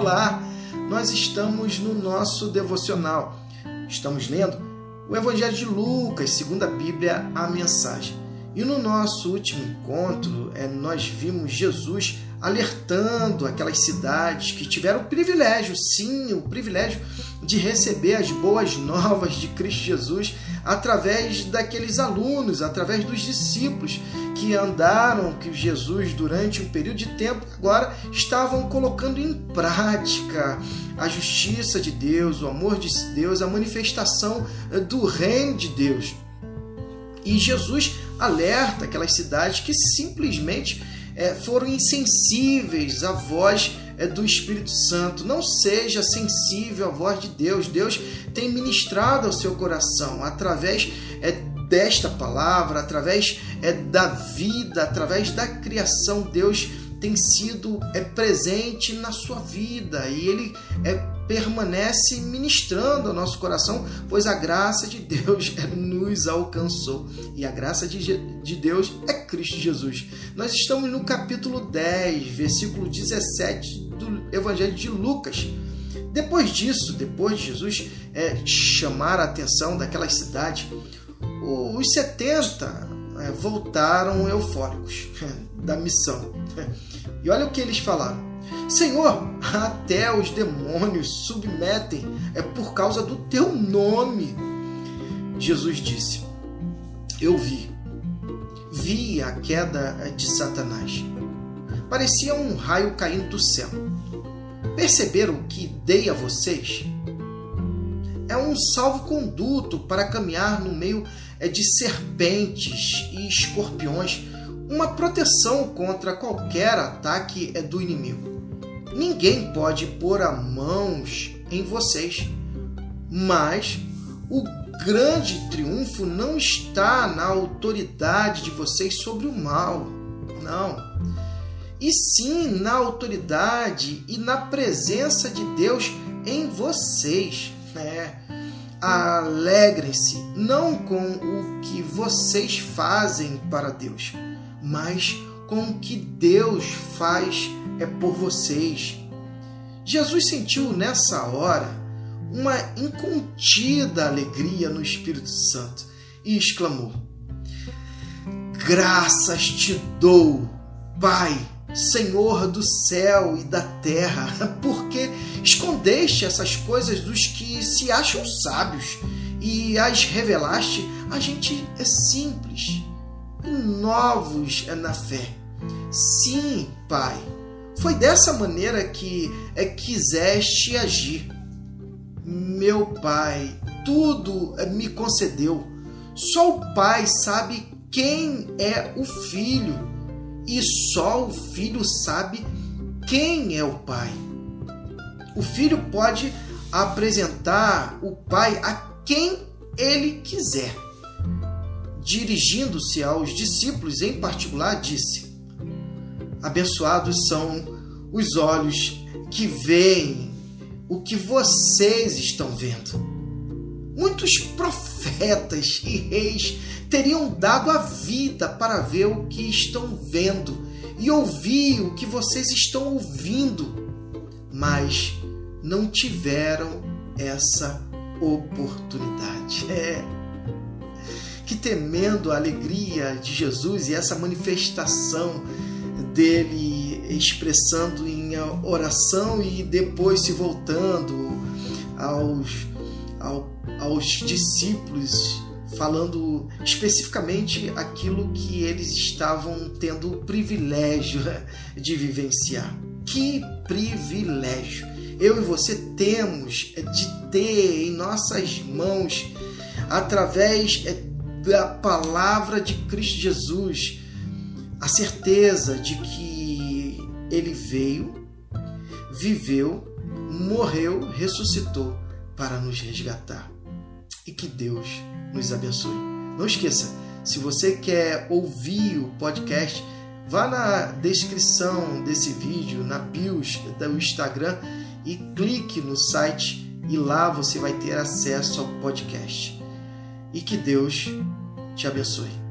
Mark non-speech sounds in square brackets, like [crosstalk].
Olá, nós estamos no nosso devocional. Estamos lendo o Evangelho de Lucas, segundo a Bíblia, a mensagem. E no nosso último encontro, é, nós vimos Jesus alertando aquelas cidades que tiveram o privilégio, sim, o privilégio de receber as boas novas de Cristo Jesus através daqueles alunos, através dos discípulos que andaram com Jesus durante um período de tempo, agora estavam colocando em prática a justiça de Deus, o amor de Deus, a manifestação do reino de Deus. E Jesus alerta aquelas cidades que simplesmente é, foram insensíveis à voz é, do Espírito Santo. Não seja sensível à voz de Deus. Deus tem ministrado ao seu coração através é, desta palavra, através é, da vida, através da criação. Deus tem sido é, presente na sua vida e Ele é permanece ministrando ao nosso coração, pois a graça de Deus nos alcançou. E a graça de, de Deus é Cristo Jesus. Nós estamos no capítulo 10, versículo 17 do Evangelho de Lucas. Depois disso, depois de Jesus é, chamar a atenção daquela cidade, os 70 é, voltaram eufóricos da missão. E olha o que eles falaram. Senhor, até os demônios submetem é por causa do teu nome. Jesus disse: Eu vi, vi a queda de Satanás. Parecia um raio caindo do céu. Perceberam o que dei a vocês? É um salvo-conduto para caminhar no meio é, de serpentes e escorpiões, uma proteção contra qualquer ataque é, do inimigo. Ninguém pode pôr a mãos em vocês, mas o grande triunfo não está na autoridade de vocês sobre o mal, não. E sim na autoridade e na presença de Deus em vocês. É. Alegrem-se não com o que vocês fazem para Deus, mas com o que Deus faz é por vocês. Jesus sentiu nessa hora uma incontida alegria no Espírito Santo e exclamou: Graças te dou, Pai, Senhor do céu e da terra, [laughs] porque escondeste essas coisas dos que se acham sábios e as revelaste a gente é simples, novos na fé. Sim, Pai, foi dessa maneira que é, quiseste agir. Meu Pai, tudo é, me concedeu. Só o Pai sabe quem é o Filho, e só o Filho sabe quem é o Pai. O Filho pode apresentar o Pai a quem ele quiser. Dirigindo-se aos discípulos em particular, disse: Abençoados são os olhos que veem o que vocês estão vendo. Muitos profetas e reis teriam dado a vida para ver o que estão vendo e ouvir o que vocês estão ouvindo, mas não tiveram essa oportunidade. [laughs] É. Que temendo a alegria de Jesus e essa manifestação dele expressando em oração e depois se voltando aos, aos discípulos, falando especificamente aquilo que eles estavam tendo o privilégio [laughs] de vivenciar. Que privilégio! Eu e você temos de ter em nossas mãos, através da palavra de Cristo Jesus, a certeza de que ele veio, viveu, morreu, ressuscitou para nos resgatar. E que Deus nos abençoe. Não esqueça, se você quer ouvir o podcast, vá na descrição desse vídeo, na bios do Instagram e clique no site e lá você vai ter acesso ao podcast. E que Deus te abençoe.